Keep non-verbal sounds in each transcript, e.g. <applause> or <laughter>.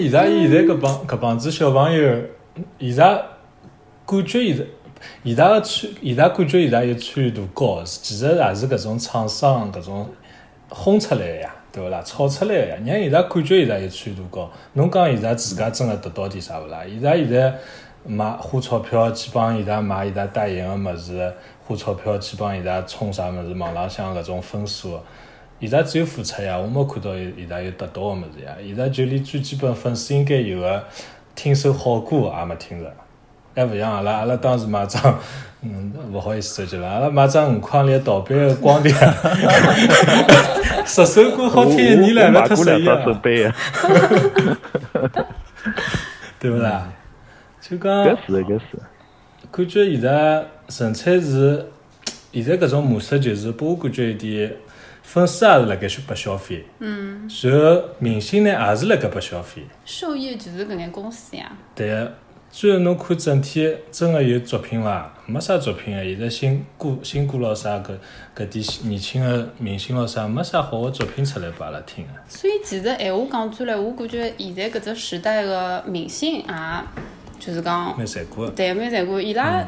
现在现在搿帮搿帮子小朋友，现在感觉现在现在个参现在感觉现在有参与度高，其实也是搿种厂商搿种轰出来个呀，对勿啦？炒出来个呀，让现在感觉现在有参与度高。侬讲现在自家真个得到点啥勿啦？现在现在买花钞票去帮现在买现在代言个物事，花钞票去帮现在充啥物事，网浪向搿种分数。现在只有付出呀，我没看到有现在有得到个物事呀。现在就连最基本粉丝应该有个听首好歌也没听着，还勿像阿拉，阿拉当时买张，嗯，勿好意思收集了，阿拉买张五块钿盗版个光碟，十首歌好听一年来了，脱十一我买过两张手啊，背的，对勿啦？就讲搿是的，搿是的。感觉现在纯粹是现在搿种模式，就是拨我感觉有点粉丝也是辣盖去拨消费，嗯，然后明星呢也是辣盖拨消费。受益就是搿眼公司呀。对个，最后侬看整体真个有作品伐？没啥作品个。现在新歌、新歌咾啥搿搿点年轻个明星咾啥，没啥好个作品出来拨阿拉听个。所以其实闲话讲出来，我感觉现在搿只时代个明星也就是讲，蛮残酷个。对蛮残酷，伊拉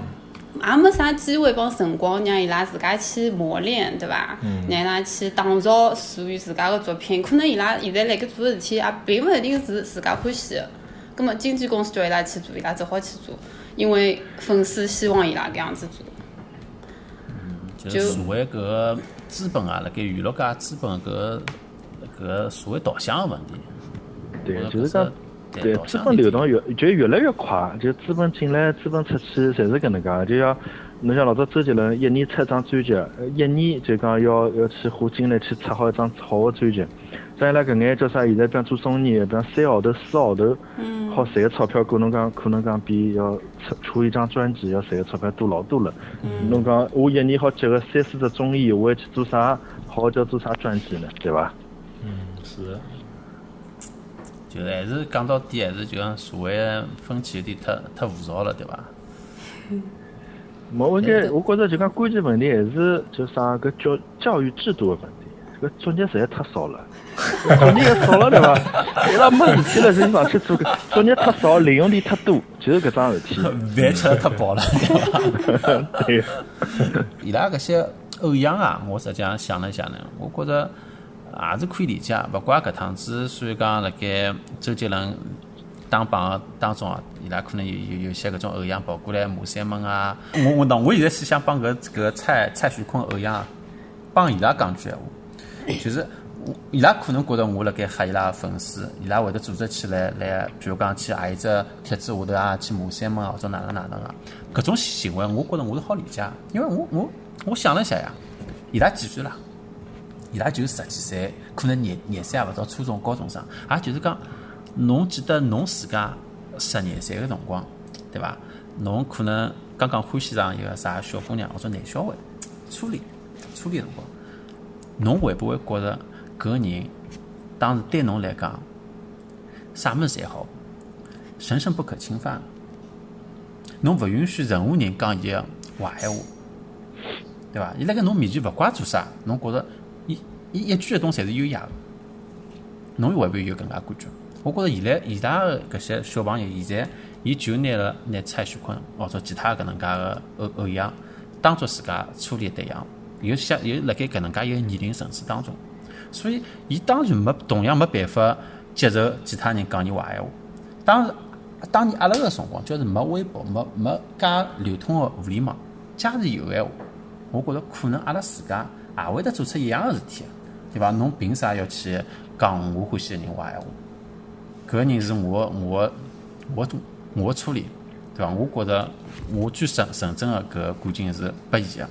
也没啥机会帮辰光让伊拉自家去磨练，对伐？让伊拉去打造属于自家个作品。可能伊拉现在辣盖做个事体，也并勿一定是自家欢喜个。葛末经纪公司叫伊拉去做，伊拉只好去做，因为粉丝希望伊拉搿样子做。就是社会搿个资本啊，辣盖娱乐界资本搿个搿个社会导向个问题。对我，就是讲，对对资本流动越就越来越快，就资本进来、资本出去，侪是搿能介。就像侬像老早周杰伦一年出一张专辑，呃一年就讲要要去花精力去出好一张好个专辑。像伊拉搿眼叫啥？现在比方做综艺，比方三个号头、四个号头，好赚个钞票，可能讲可能讲比要出出一张专辑要赚个钞票多老多了。侬讲我一年好接个三四只综艺，我还去做啥好叫做啥专辑呢？对伐？嗯，是的。就还是讲到底，还是就讲社会风气有点太太浮躁了，对伐？<laughs> 没，问题我觉着就讲关键问题还是就啥搿教教育制度的问题。搿作业实在太少了，作业少了对伐？伊拉没事体了，就上去做搿作业太少，利用点太多，就是搿桩事体。<laughs> 饭吃了太饱了，<laughs> 对伐？对，伊拉搿些偶像啊，我实际上想了想呢，我觉着也是可以理解。勿怪搿趟子，虽然讲辣盖周杰伦打榜当中啊，伊拉可能有有有些搿种偶像跑过来骂三门啊。我我喏，我现在是想帮搿搿蔡蔡徐坤偶像，帮伊拉讲句闲话，就是。伊拉可能觉得我辣盖吓伊拉个粉丝，伊拉会得组织起来来，比如讲去何一只帖子下头啊，去骂三门啊，或者哪能哪能啊，搿种行为，我觉着我是好理解，因为我我我想了一下呀，伊拉几岁啦？伊拉就十几岁，可能廿廿岁也勿到初中、高中生，也就是讲，侬记得侬自家十廿岁个辰光，对伐？侬可能刚刚欢喜上一个啥小姑娘或者男小孩，初恋，初恋辰光，侬会不会觉着搿个人当时对侬来讲，啥物事侪好，神圣不可侵犯？侬勿允许任何人讲伊个坏闲话，对伐？伊辣盖侬面前勿怪做啥，侬觉着伊一句一动侪是优雅个，侬会勿会有搿能介感觉？我觉着现在现在个搿些小朋友，现在伊就拿了拿蔡徐坤或者其他搿能介个偶偶像当做自家初恋对象，又想又辣盖搿能介一个年龄层次当中，所以伊当然没同样没办法接受其他人讲伊坏闲话。当然，当年阿拉个辰光，就是没微博，没没介流通个互联网，假使有闲话，我觉着可能阿拉自家也会得做出一样个事体，对伐？侬凭啥要去讲我欢喜个人坏闲话？搿个人是我我我我初恋，对伐？我觉着我最纯纯正个搿感情是拨伊个，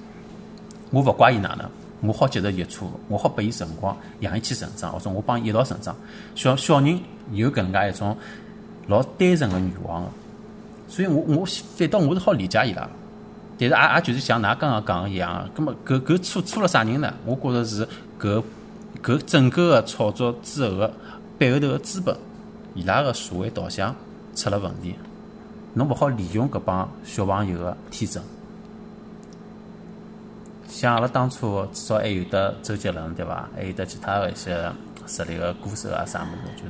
我勿怪伊哪能，我好接受伊个错误，我好拨伊辰光，让伊去成长，或者我帮伊一道成长。小小人有搿能介一种老单纯个愿望个，所以我我反倒我是好理解伊拉。但是也也就是像㑚刚刚讲个一样，葛末搿搿错错了啥人呢？我觉着是搿搿整个个炒作之后个背后头个资本，伊拉个社会导向出了问题。侬勿好利用搿帮小朋友个天真。像阿拉当初至少还有得周杰伦对伐？还有得其他个一些实力个歌手啊啥物事，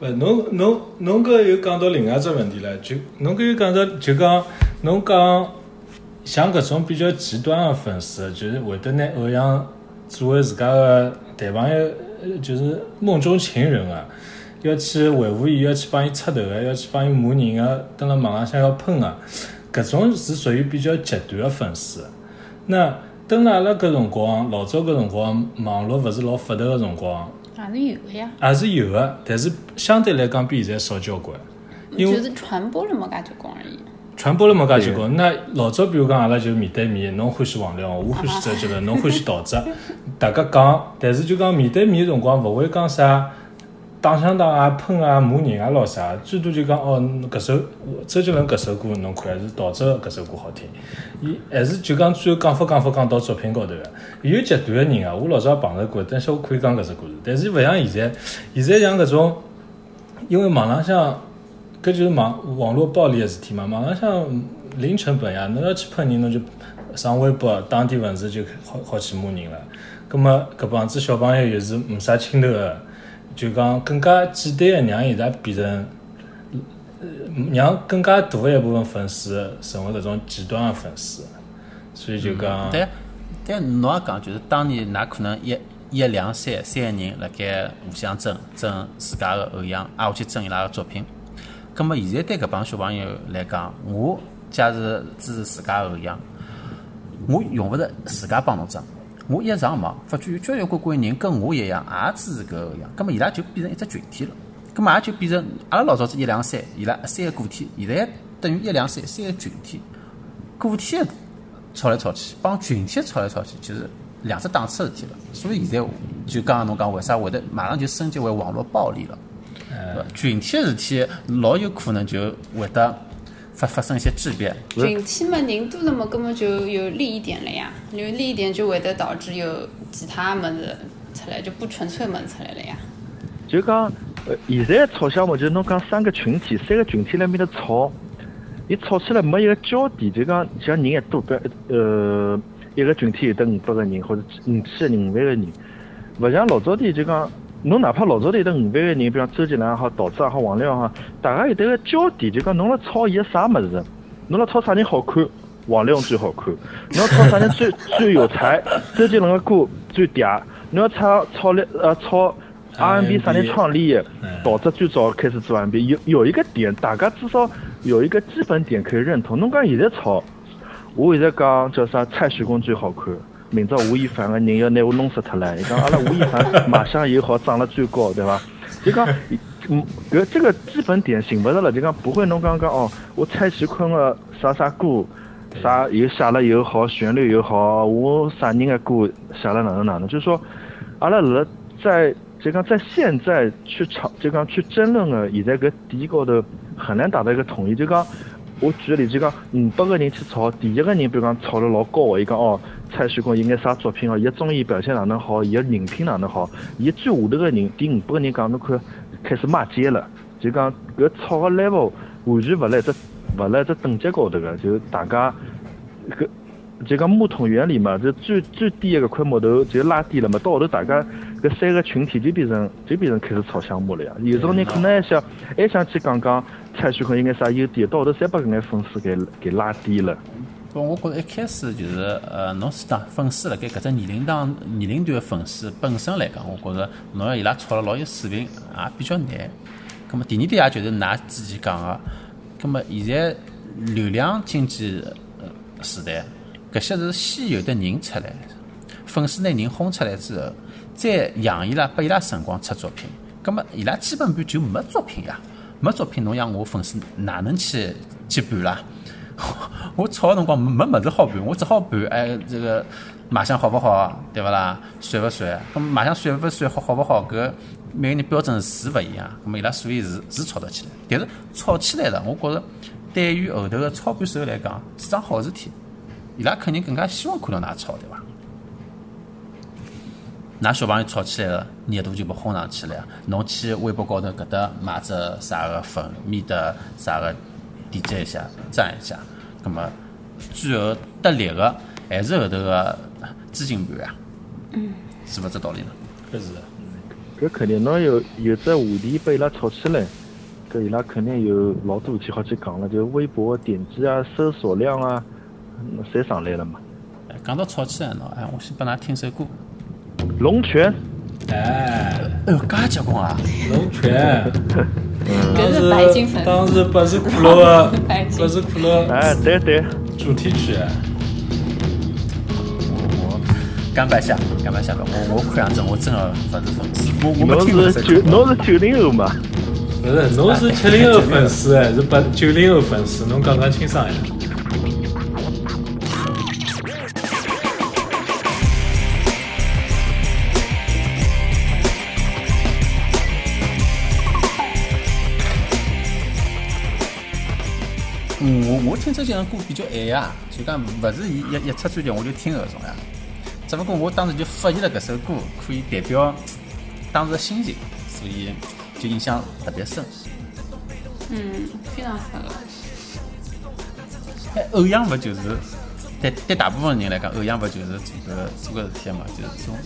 就是勿，侬侬侬搿又讲到另外只问题了，就侬搿又讲到就讲侬讲像搿种比较极端的粉丝，就是会得拿偶像作为自家的谈朋友，呃就是梦中情人啊，要去维护伊，要去帮伊出头个，要去帮伊骂人个，蹲辣网浪向要喷个，搿种是属于比较极端的粉丝。那蹲辣阿拉搿辰光，老早搿辰光，网络勿是老发达个辰光。也是有的呀，也是有的，但是相对来讲比现在少交关，因为就是传播了没介结棍而已。传播了没介结棍。那老早比如讲阿拉就面对面，侬欢喜王力宏，我欢喜周杰伦，侬欢喜陶喆，大家讲，但是就讲面对面的辰光，勿会讲啥打相打啊、喷啊、骂人啊咾啥，最多就讲哦，搿首周杰伦搿首歌侬看还是陶喆搿首歌好听，伊还是就讲最后讲法讲法讲到作品高头个。有极端个人啊，我老早也碰着过，但是我可以讲搿只故事，但是勿像现在，现在像搿种，因为网浪向搿就是网网络暴力个事体嘛，网浪向零成本呀，侬要去喷人，侬就上微博当地文字就好好去骂人了。葛么搿帮子小朋友又是没啥亲头个，就讲更加简单个让伊拉变成，让更加大一部分粉丝成为搿种极端个粉丝，所以就讲。对，但侬也讲，就是当年㑚可能一一两三三个人辣盖互相争争自家个偶像，挨下去争伊拉个作品。葛么现在对搿帮小朋友来讲，我假如支持自家个偶像，我用勿着自家帮侬争。我一上网，发觉有交交关关人跟我一样，也支持搿个偶像，葛么伊拉就变成一只群体了。葛么也就变成阿拉老早子一两三，伊拉三个个体，现在等于一两三三个群体。个体的吵来吵去，帮群体吵来吵去，就是两只档次的事体了。所以现在就刚刚侬讲，为啥会得马上就升级为网络暴力了？群体个事体老有可能就会得发发生一些质变。群体嘛，人多了嘛，根本就有利益点了呀。有利益点就会得导致有其他么子出来，就不纯粹么子出来了呀。就讲，呃，现在吵相骂就是侬讲三个群体，三个群体辣面头吵，伊吵起来没一个焦点，就讲像人一多，比如呃，一个群体有得五百个人或者五千个人、五万个人，勿像老早点就讲，侬哪怕老早点有得五万个人，比方周杰伦也好、陶喆也好、王力宏也好，大家有得个焦点，就讲侬辣炒伊个啥物事，侬辣炒啥人好看，王力宏最好看；侬要吵啥人最最有才，周杰伦个歌最嗲；侬要炒炒力呃炒 R&B 啥人创立的，陶喆最早开始做 R&B，有有一个点，大家至少有一个基本点可以认同。侬讲现在炒，我现在讲叫啥蔡徐坤最好看，明朝吴亦凡个人要拿我弄死脱了。伊讲阿拉吴亦凡卖相又好，长得最高，对伐？<laughs> 就讲，嗯，搿这个基本点寻勿着了，就讲不会侬刚刚哦，我蔡徐坤个啥啥歌，啥又写了又好，旋律又好，我啥人个歌写了哪能哪能，就是说，阿拉辣在就讲在现在去吵，就讲去争论个现在搿点高头很难达到一个统一，就讲。我举个例子，讲五百个人去吵，第一个人比如讲吵了老高个，伊讲哦，蔡徐坤应该啥作品哦，伊个综艺表现哪能好，伊个人品哪能好，伊最下头个人，第五百个人讲侬看开始骂街了，就讲搿吵个 level 完全勿辣只勿辣只等级高头个，就大家搿就讲木桶原理嘛，就最最低一个块木头就拉低了嘛，到后头大家搿三个群体就变成就变成开始吵相骂了呀。有种人可能还想还想去讲讲蔡徐坤应该啥优点，到后头侪把搿眼粉丝给给拉低了。不，我觉着一开始就是呃，侬是当粉丝辣盖搿只年龄档年龄段的粉丝本身来讲，我觉着侬要伊拉吵了老有水平也比较难。咁么第二点也就是㑚之前讲个，咁么现在流量经济呃时代，搿些是先有的人出来，粉丝拿人轰出来之后，再养伊拉，拨伊拉辰光出作品，咁么伊拉基本盘就没作品呀，没作品，侬让我粉丝哪能去去盘啦？<laughs> 我炒个辰光没没物事好盘，我只好盘哎这个卖相好勿好，对勿啦？帅勿帅？咁卖相帅勿帅，好好勿好？搿每个人标准是勿一样，咁么伊拉所以是是炒得起来，但是炒起来了，我觉着对于后头个操盘手来讲是桩好事体，伊拉肯定更加希望看到㑚炒，对伐？㑚小朋友吵起来了，热度就被轰上去了呀。侬去微博高头搿搭买只啥个粉，面的啥个点击一下，赞一下，葛末最后得利个还是后头个资金盘呀？嗯，是勿这道理呢？搿是的。搿肯定，侬有有只话题被伊拉炒起来，搿伊拉肯定有老多事体好去讲了，就微博点击啊、搜索量啊，嗯侪上来了嘛。哎讲到吵起来喏，哎，我先拨㑚听首歌。龙泉，哎，哎哟，介结棍啊！龙泉，<laughs> 搿当是白金粉丝，时当时百事可乐。的 <laughs> 白金。百事可乐。哎，对对，主题曲，我甘拜下甘拜下拜，我我看样子我真的勿是粉丝，我我没听过侬是九。侬是九零后嘛？不是，侬是七零后粉丝哎，是八九零后粉丝，侬讲讲清爽呀。嗯，我我听周杰伦歌比较晚呀，就讲勿是伊一一出专辑我就听搿种呀。只不过我当时就发现了搿首歌可以代表当时的心情，所以就印象特别深。嗯，非常适合。哎，偶像勿就是对对大部分人来讲，偶像勿就是做个做个事体嘛，就是一种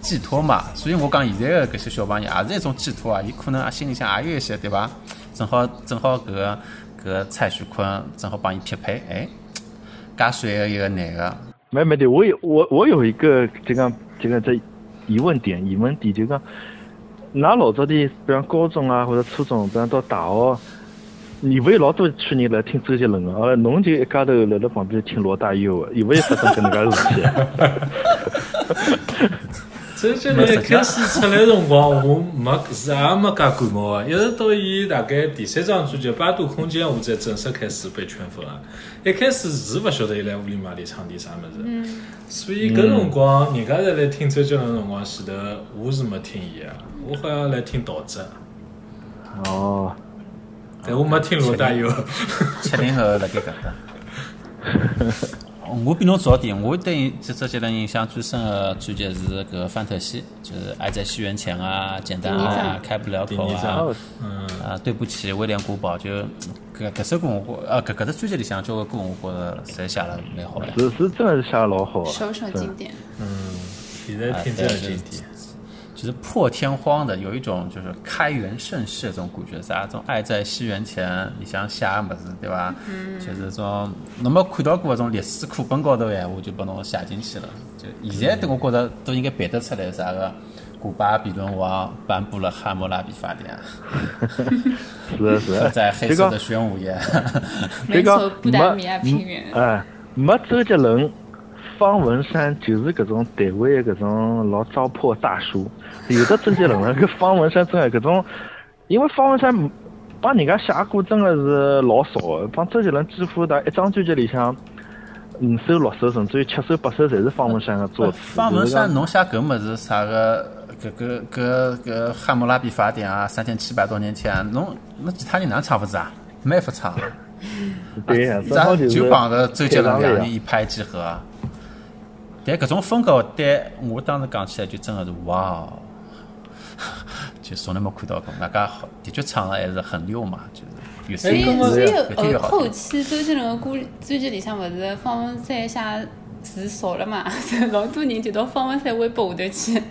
寄托嘛。所以我讲现在的搿些小朋友也是一种寄托啊，伊可能啊心里向也有一些对伐？正好正好搿个个蔡徐坤正好帮伊匹配，哎，介帅个一个男个，没没对，我有我我有一个这个这个这疑问点疑问点，就讲，㑚老早的，比方高中啊或者初中，比方到大学，有没有老多去年来听周杰伦个？呃，侬就一家头辣辣旁边听罗大佑，有没有发生搿能介事体？<laughs> 周杰伦一开始出来辰光，我没是也没介感冒啊，一直到伊大概第三张专辑《八度空间》，我才正式开始被圈粉啊。一开始是勿晓得伊来屋里嘛里唱点啥物事，所以搿辰光人家在来听周杰伦的辰光，前头我是没听伊个，我好像来听陶喆，哦，但我没听罗大佑。七零后辣盖搿搭。我比侬早点，我对这这周杰伦印象最深的专辑是搿个《范特西》，就是《爱在西元前》啊，《简单爱》啊，《开不了口啊张，，嗯，嗯，啊，对不起，威廉古堡就搿搿首歌我觉，呃搿搿只专辑里向交关歌我觉着侪写了蛮好的。是是真的是写得老好啊，首首经典。现在听真的经典。就是破天荒的有一种就是开元盛世的这种感觉，啥种爱在西元前，里向写个么子，对伐？嗯，就是种侬没看到过搿种历史课本高头闲话，就拨侬写进去了。就现在，对我觉着都应该背得出来，啥个古巴比伦王颁布了《汉谟拉比法典 <laughs>》，是的是的，在黑这个色的玄武岩。<laughs> 没错，布达没米亚平原。哎，没周杰伦，方文山就是搿种台湾的搿种老糟粕大叔。有的周杰伦了，搿方文山真的搿种，因为方文山帮人家写歌真的是老少的，帮周杰伦几乎大一张专辑里向五首六首，甚至于七首八首，侪是方文山的作词。方文山，就是侬写搿物事啥个？搿搿搿搿《汉谟拉比法典》啊，三千七百多年前，侬侬其他人哪能唱法子啊？没法唱。讲 <laughs> 对呀，正咱好就是就帮着周杰伦两人一拍即合。啊但搿种风格，对我当时讲起来就真的是哇哦，就从来没看到过。外加好的确唱的还是很溜嘛，就是越所以，所以后后。期周杰伦的歌专辑里向勿是方文山写词少了嘛？老多人就到方文山微博下头去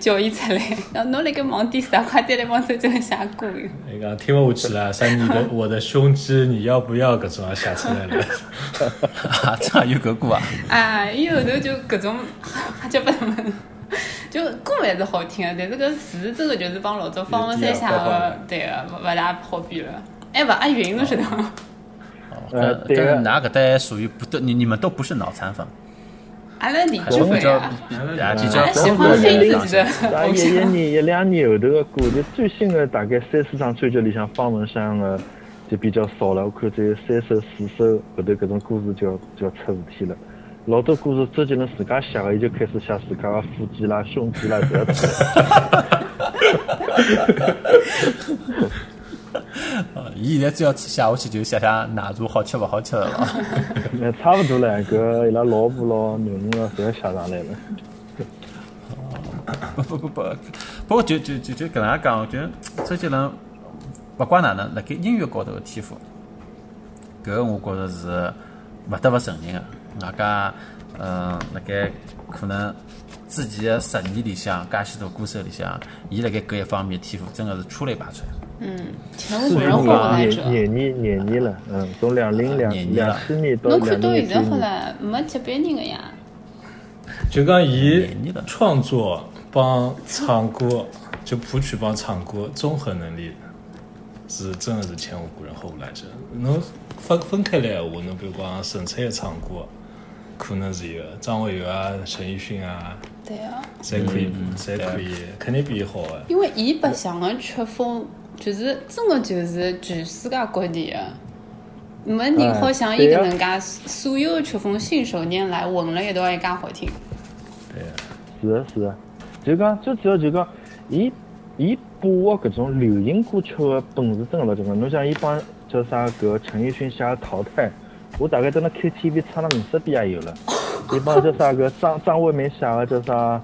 叫伊出来，然后侬辣盖忙点啥？快点来帮周杰伦写歌哟！那个听不下去了，<laughs> 啥你的我的胸肌你要不要？搿种啊写出来了。<laughs> 啊，这样有搿歌啊？<laughs> 啊，伊后头就搿种瞎七八糟们，就歌还是好听的，但是搿词真的就是帮老早方文山写的，对个，勿勿大好比了。哎勿押韵，侬晓得伐？呃搿对个搿哪搿搭属于不都你你们都不是脑残粉，阿拉理解粉呀，阿拉喜欢非自己一一。年、一两年后头的歌，就最新的大概三四张专辑里向，方文山的就比较少了。我看只有三首、四首后头搿种歌词就要就要出事体了。老多歌词周杰伦自家写的，伊就开始写自家的腹肌啦、胸肌啦，搿要出来。呃伊现在只要写下去就写写奶茶好吃勿好吃的了。<laughs> 那差不多了，搿伊拉老婆咯、囡恩咯，侪要写上来了。不不不不，不过就就就就搿能介讲，我觉得周杰伦勿管哪能，辣盖音乐高头个天赋，搿个我觉着是勿得勿承认个。外加，嗯，辣盖可能自己的实验里向，介许多歌手里向，伊辣盖搿一方面天赋真个是出类拔萃。嗯，前无古人后无来者。廿年廿年了，嗯，从两零两两四年到侬看到现在好了，没接别人个呀。就讲伊创作帮唱歌，就谱曲帮唱歌综合能力是真的是前无古人后无来者。侬分分开来闲话，侬比如讲纯粹的唱歌，可能是有张学友啊、陈奕迅啊，对啊，侪可以嗯，侪可以，肯定比伊好的。因为伊白相个曲风，就是真的就是全世界各地的，没人好像伊搿能介所有的曲风信手拈来混了一道，一介好听。对啊，是啊，是啊，就讲最主要就讲，伊伊把握搿种流行歌曲的本事真的老结棍。侬像伊帮叫啥搿陈奕迅写的《淘汰》，我大概等那 KTV 唱了五十遍也有了。伊帮叫啥搿张张惠妹写的叫啥？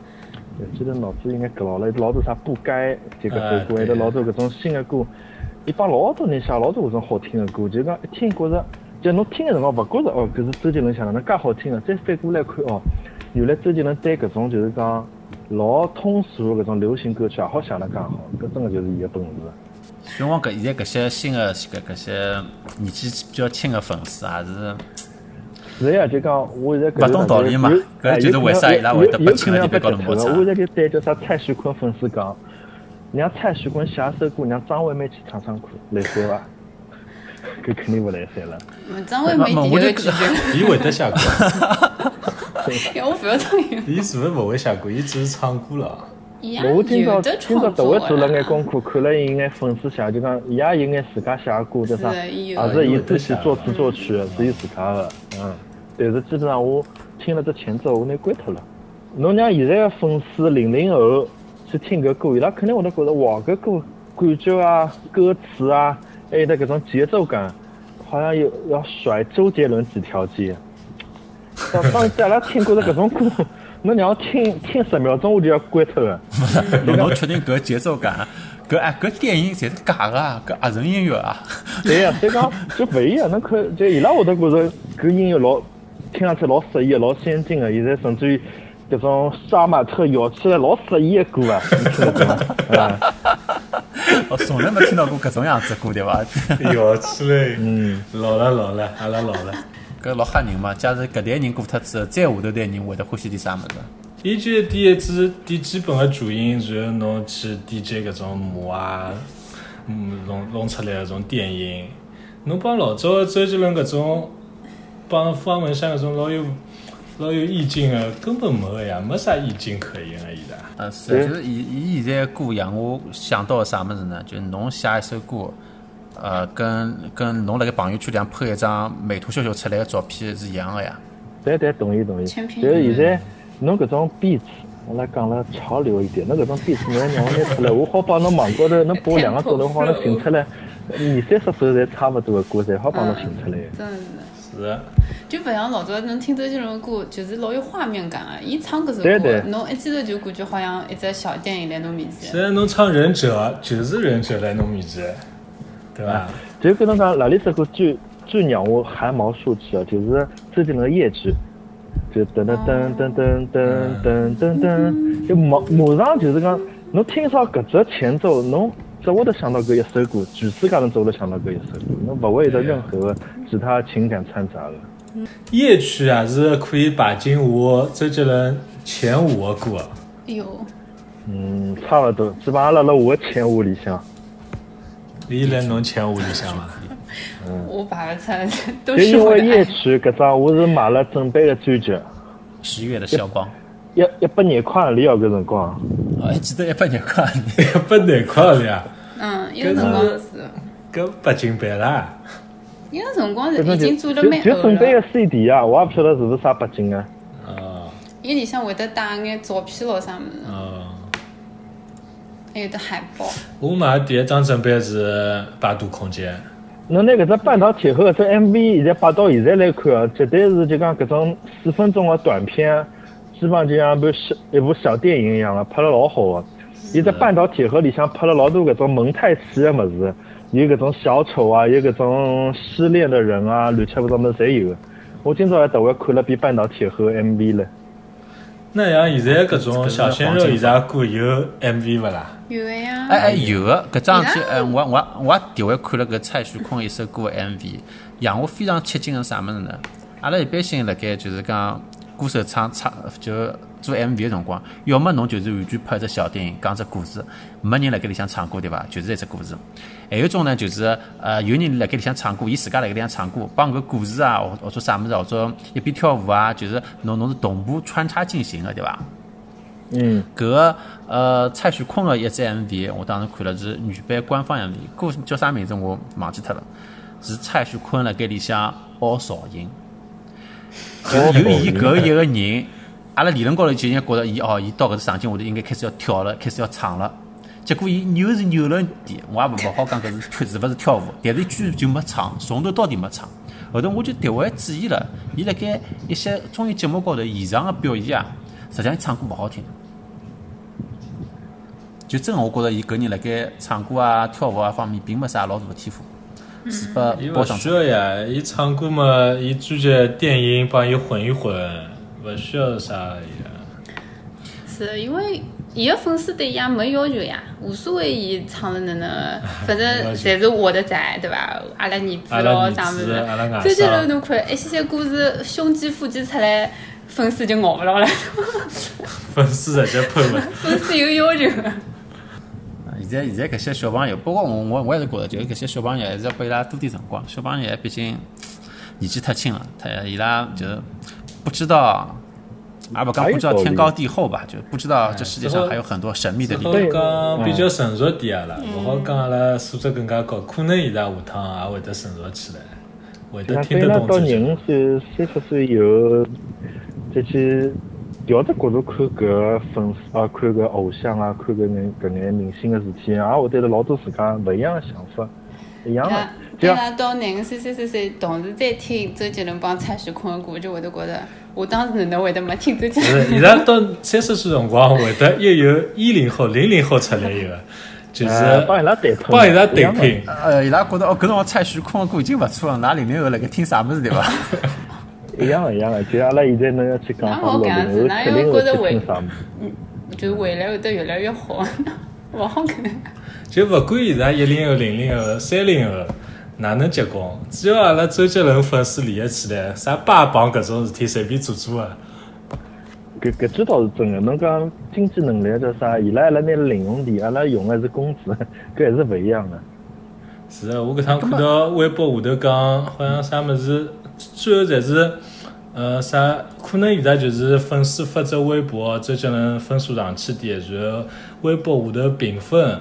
我记得脑子应该搿牢了，老多啥不该这个首歌，还有老多搿种新的歌，伊帮老多人写老多搿种好听的歌，就讲一听觉着，就侬听的辰光勿觉着哦，搿是周杰伦写的，那介好听的，再反过来看哦，原来周杰伦对搿种就是讲老通俗搿种流行歌曲也好写得介好，搿真的就是伊的本事。希望搿现在搿些新的搿搿些年纪比较轻的粉丝也是是呀，就讲我现在不懂道理嘛搿就是为啥伊拉会得不轻了就被高头摩擦我现在就对叫啥蔡徐坤粉丝讲，让蔡徐坤写首歌，让张惠妹去唱唱看，来塞伐？搿肯定勿来三了。嗯张惠妹第一我就个拒绝，伊会得写歌，<laughs> 因为我不要唱伊。伊是勿是勿会写歌？伊只是唱歌了。伊也我今朝今朝特为做了眼功课，看了伊眼粉丝写，就讲伊也有眼自家写的歌，叫啥？是伊有也是伊自己作词作曲的，是伊自家的。嗯，但是基本上我听了这前奏，我拿关脱了。侬让现在的粉丝零零后去听搿歌，伊拉肯定会得觉得哇，搿歌感觉啊、歌词啊，还有得搿种节奏感，好像有要甩周杰伦几条街。当当大家听过的搿种歌，侬让我听听十秒钟，我就要关脱了。<laughs> 侬侬确定搿节奏感，搿哎搿电影侪是假个啊，搿合成音乐啊，对呀、所以讲就勿一样。侬看，就伊拉会得觉着搿音乐老听上去老适意、老先进个。现在甚至于搿种杀马特摇起来老适意个歌啊，你听得懂吗？啊，<laughs> 我从来没听到过搿种样子的歌对伐？摇起来，嗯，老了老了，阿拉老了。搿老吓人嘛！假使搿代人过脱之后，再下头代人会得欢喜点啥物事？伊就第一支最基本的主音，然后侬去 DJ 搿种模啊，嗯，弄弄出来搿种电音。侬帮老早周杰伦搿种，帮方文山搿种老有老有意境的，根本没个呀，没啥意境可言啊，伊拉。呃，是，就是伊伊现在的歌让我想到了啥物事呢？就是侬写一首歌，呃，跟跟侬辣盖朋友圈里向 po 一张美图秀秀出来个照片是一样个呀。对对，同意同意。就是现在侬搿种 beats，我来讲了潮流一点，侬搿种 beats 侬要让我拿出来，我好帮侬网高头，侬播两个钟头，我帮侬寻出来，二三十首侪差勿多的歌，侪好帮侬寻出来。真的是。是的，就勿像老早侬听周杰伦的歌，就是老有画面感啊！伊唱搿首歌侬一记头就感觉好像一只小电影来侬面前。现在侬唱忍者，就是忍者来侬面前，对伐？就跟侬讲，哪里首歌最最让我汗毛竖起啊？就是周杰伦的《夜曲》，就噔噔噔噔噔噔噔噔噔，就马马上就是讲，侬听上搿只前奏，侬只会得想到搿一首歌，全世界人只会得想到搿一首歌，侬勿会有得任何的其他情感掺杂的。夜曲也是可以排进我周杰伦前五的歌。哎哟，嗯，差勿多，基本上辣辣我的前五里向。伊辣侬前五里向伐？我排勿出来，都就是因为。夜曲搿张，我是买了正版的专辑，十月的肖邦，一一百廿块钿哦，搿辰光。哦，还记得一百廿块，<laughs> 一百廿块里啊，嗯，伊个辰光是，搿八斤版啦。伊个辰光是已经做了蛮就蛮厚正版的了。CD 啊，我也不晓得是不是啥钹金啊。哦伊里向会得带眼照片咯啥物事，哦，还有得海报。我买的第一张正版是《百度空间》，侬拿搿只半岛铁盒搿只 MV 现在摆到现在来看啊，绝对是就讲搿种四分钟的短片，基本上就像一部小一部小电影一样的，拍了老好的。伊在半岛铁盒里向拍了老多搿种蒙太奇的物事，有搿种小丑啊，有搿种失恋的人啊，乱七八糟物事侪有的。我今朝还特为看了遍半岛铁盒 MV 了。那像现在搿种小鲜肉，伊拉歌有 MV 勿啦？有个呀。哎哎，有个搿桩事体，哎，我我我也调回看了搿蔡徐坤一首歌 MV，让我非常吃惊个啥物事呢？阿拉一般性辣盖就是讲歌手唱唱就做 MV 个辰光，要么侬就是完全拍一只小电影，讲只故事，没人辣盖里向唱歌对伐？就是一只故事。还有一种呢，就是呃，有人辣盖里向唱歌，伊自家辣盖里向唱歌，帮搿故事啊，或或者啥物事，或者一边跳舞啊，就是侬侬是同步穿插进行个，对伐？嗯，搿个呃蔡徐坤个一只 MV，我当时看了是女版官方 MV，歌叫啥名字我忘记脱了，是蔡徐坤辣盖里向凹造型，就是有伊搿一个人，阿拉理论高头就应该觉着伊哦，伊到搿只场景下头应该开始要跳了，开始要唱了。结果伊扭是扭了点，我也勿好讲搿是跳是勿是跳舞，但是居然就没唱，从头到底没唱。后头我就特回注意了，伊辣盖一些综艺节目高头现场个表演啊，实际上伊唱歌勿好听。就真个我觉着伊搿人辣盖唱歌啊、跳舞啊方面，并没啥老大的天赋，是拨伊勿包装需要呀，伊唱歌嘛，伊专辑电音帮伊混一混，勿需要啥呀。是因为伊个粉丝对伊也没要求呀，无所谓伊唱了哪能，<laughs> 反正侪是我的仔，对伐？阿拉儿子咯啥物子事。周杰伦甥侬看一些些歌是胸肌腹肌出来，粉丝就熬勿牢了，粉丝直接喷了。粉丝有要求的。现在现在搿些小朋友，包括我我我还是觉着，就是搿些小朋友还是要拨伊拉多点辰光。小朋友毕竟年纪太轻了，他伊拉就是不知道，也勿讲不知道天高地厚吧，就不知道这世界上还有很多神秘的力好量。讲比较成熟点阿拉，勿好讲阿拉素质更加高，可能伊拉下趟也会得成熟起来，会得听得懂自己。廿五岁、三十岁以后，再去调只角度看搿个粉丝啊，看搿偶像啊，看搿眼搿眼明星个事体，也会得了老多自家勿一样个想法，一样个伊拉。就像伊拉到廿五岁、三十岁，同时再听周杰伦帮蔡徐坤的歌，就会得觉得，我当时哪能会得没听周杰伦？是，伊拉到三十岁辰光会得又有一零后、零零后出来一个，就是呃帮伊拉对拼，帮伊拉对一样的拼。呃，伊拉觉得哦，搿辰光蔡徐坤的歌已经勿错了，㑚零零后辣盖听啥物事对伐？<laughs> 一样一样个，就阿拉现在侬要去讲哪好六零后、七零后觉得为去听啥物事？就未来会得越来越好，勿好可能。就勿管现在一零后、零零后、三零后哪能结棍，只要阿拉周杰伦粉丝联合起来，啥霸榜搿种事体随便做做啊。搿搿句倒是真个，侬讲经济能力叫啥？伊拉阿拉拿零用钿，阿拉用个是工资，搿还是勿一样个。是啊，我搿趟看到微博下头讲，好像啥物事，最后才是，呃，啥？可能现在就是粉丝发只微博，周杰伦分数上去点，然后微博下头评分，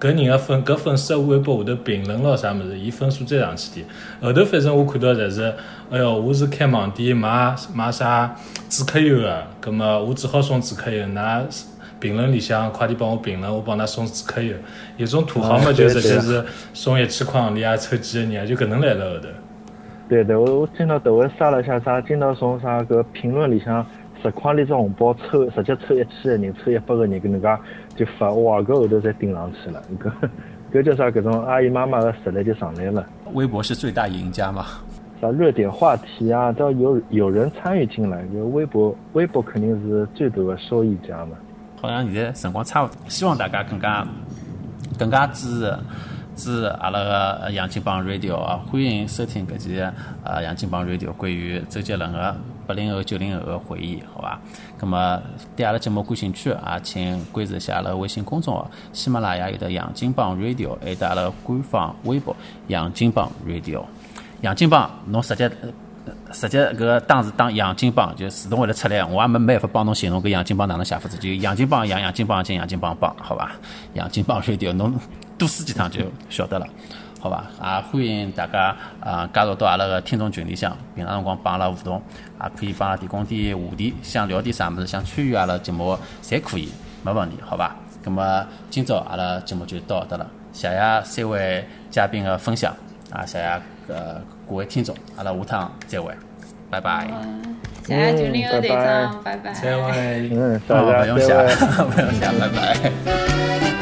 搿人个粉搿粉丝个微博下头评论咯啥物事，伊分数再上去点。后头反正我看到侪是，哎哟，我是开网店卖卖啥止咳油个，葛末我只好送止咳油，㑚评论里向快点帮我评论，我帮㑚送止咳油。有种土豪嘛，啊就直接是送一千块行钿啊，抽几个人啊，就搿能来了后头。对对，我我今朝特为刷了一下啥，今朝从啥个评论里向十块钿只红包抽，直接抽一千个人，抽一百个人，搿能介就发，哇，搿后头侪顶上去了，搿搿叫啥？搿种阿姨妈妈的实力就上来了。微博是最大赢家嘛？啥热点话题啊，都要有有人参与进来，就微博微博肯定是最大的受益家嘛。好像现在辰光差勿多，希望大家更加更加支持支持阿拉个杨金榜 radio 啊！欢迎收听搿期呃杨金榜 radio 关于周杰伦个八零后、九零后个回忆，好伐？咁么对阿拉节目感兴趣啊，请关注一下阿拉微信公众号，喜马拉雅有的杨金榜 radio，还有得阿拉官方微博杨金榜 radio。杨金榜，侬直接呃实际搿个当时当杨金榜就自动会得出来，我也没没办法帮侬形容搿杨金榜哪能写法子，就杨金帮洋洋金帮金杨金帮帮，好伐？杨金榜 radio 侬多试几趟就晓得了，好吧？也欢迎大家啊、呃加入到阿拉个听众群里向，平常辰光帮阿拉互动，也可以帮阿拉提供点话题，想聊点啥物事，想参与阿拉节目侪可以，没问题，好吧？那么今朝阿拉节目就到搿搭了，谢谢三位嘉宾的分享，啊，谢谢呃各位听众，阿拉下趟再会，拜拜。谢谢九零后队拜拜长，拜拜。再会。嗯，哦，大家不用谢。<laughs> 不用谢，拜拜。